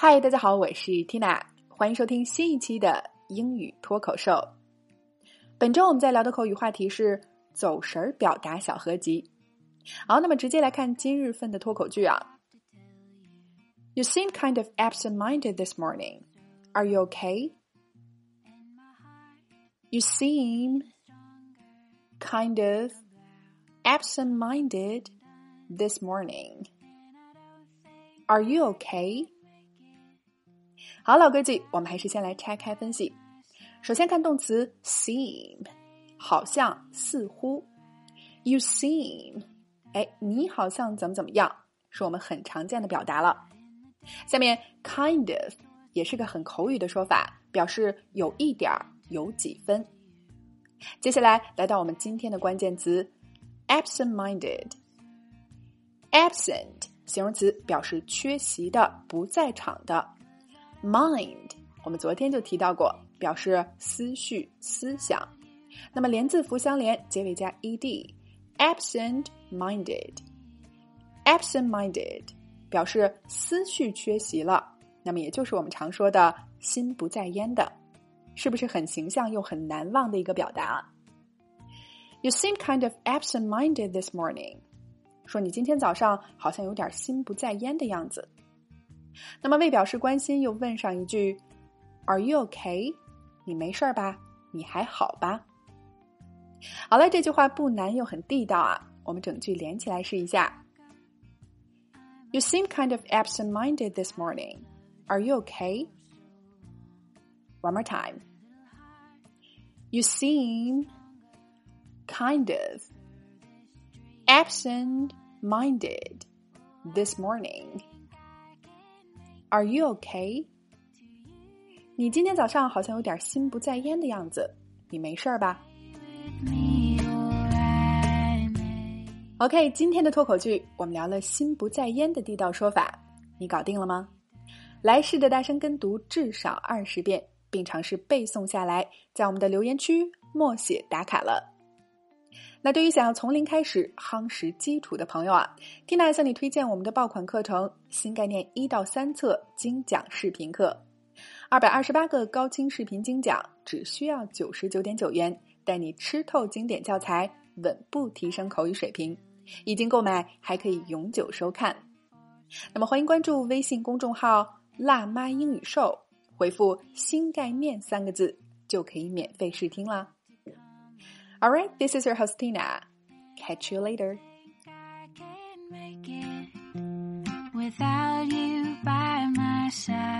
嗨，大家好，我是 Tina，欢迎收听新一期的英语脱口秀。本周我们在聊的口语话题是走神儿表达小合集。好，那么直接来看今日份的脱口剧啊。You seem kind of absent-minded this morning. Are you okay? You seem kind of absent-minded this morning. Are you okay? 好，老规矩，我们还是先来拆开分析。首先看动词 seem，好像、似乎。You seem，哎，你好像怎么怎么样，是我们很常见的表达了。下面 kind of 也是个很口语的说法，表示有一点儿、有几分。接下来来到我们今天的关键词 absent-minded。absent 形容词表示缺席的、不在场的。Mind 我们昨天就提到过，表示思绪、思想。那么连字符相连，结尾加 ed，absent-minded。absent-minded 表示思绪缺席了，那么也就是我们常说的心不在焉的，是不是很形象又很难忘的一个表达？You seem kind of absent-minded this morning。说你今天早上好像有点心不在焉的样子。那么为表示关心，又问上一句：“Are you okay？” 你没事吧？你还好吧？好了，这句话不难又很地道啊！我们整句连起来试一下：“You seem kind of absent-minded this morning. Are you okay? One more time. You seem kind of absent-minded this morning.” Are you okay？你今天早上好像有点心不在焉的样子，你没事吧？OK，今天的脱口剧我们聊了心不在焉的地道说法，你搞定了吗？来试着大声跟读至少二十遍，并尝试背诵下来，在我们的留言区默写打卡了。那对于想要从零开始夯实基础的朋友啊，Tina 向你推荐我们的爆款课程《新概念一到三册精讲视频课》，二百二十八个高清视频精讲，只需要九十九点九元，带你吃透经典教材，稳步提升口语水平。已经购买还可以永久收看。那么欢迎关注微信公众号“辣妈英语秀”，回复“新概念”三个字就可以免费试听啦。All right, this is your host Tina. Catch you later. without you by my side.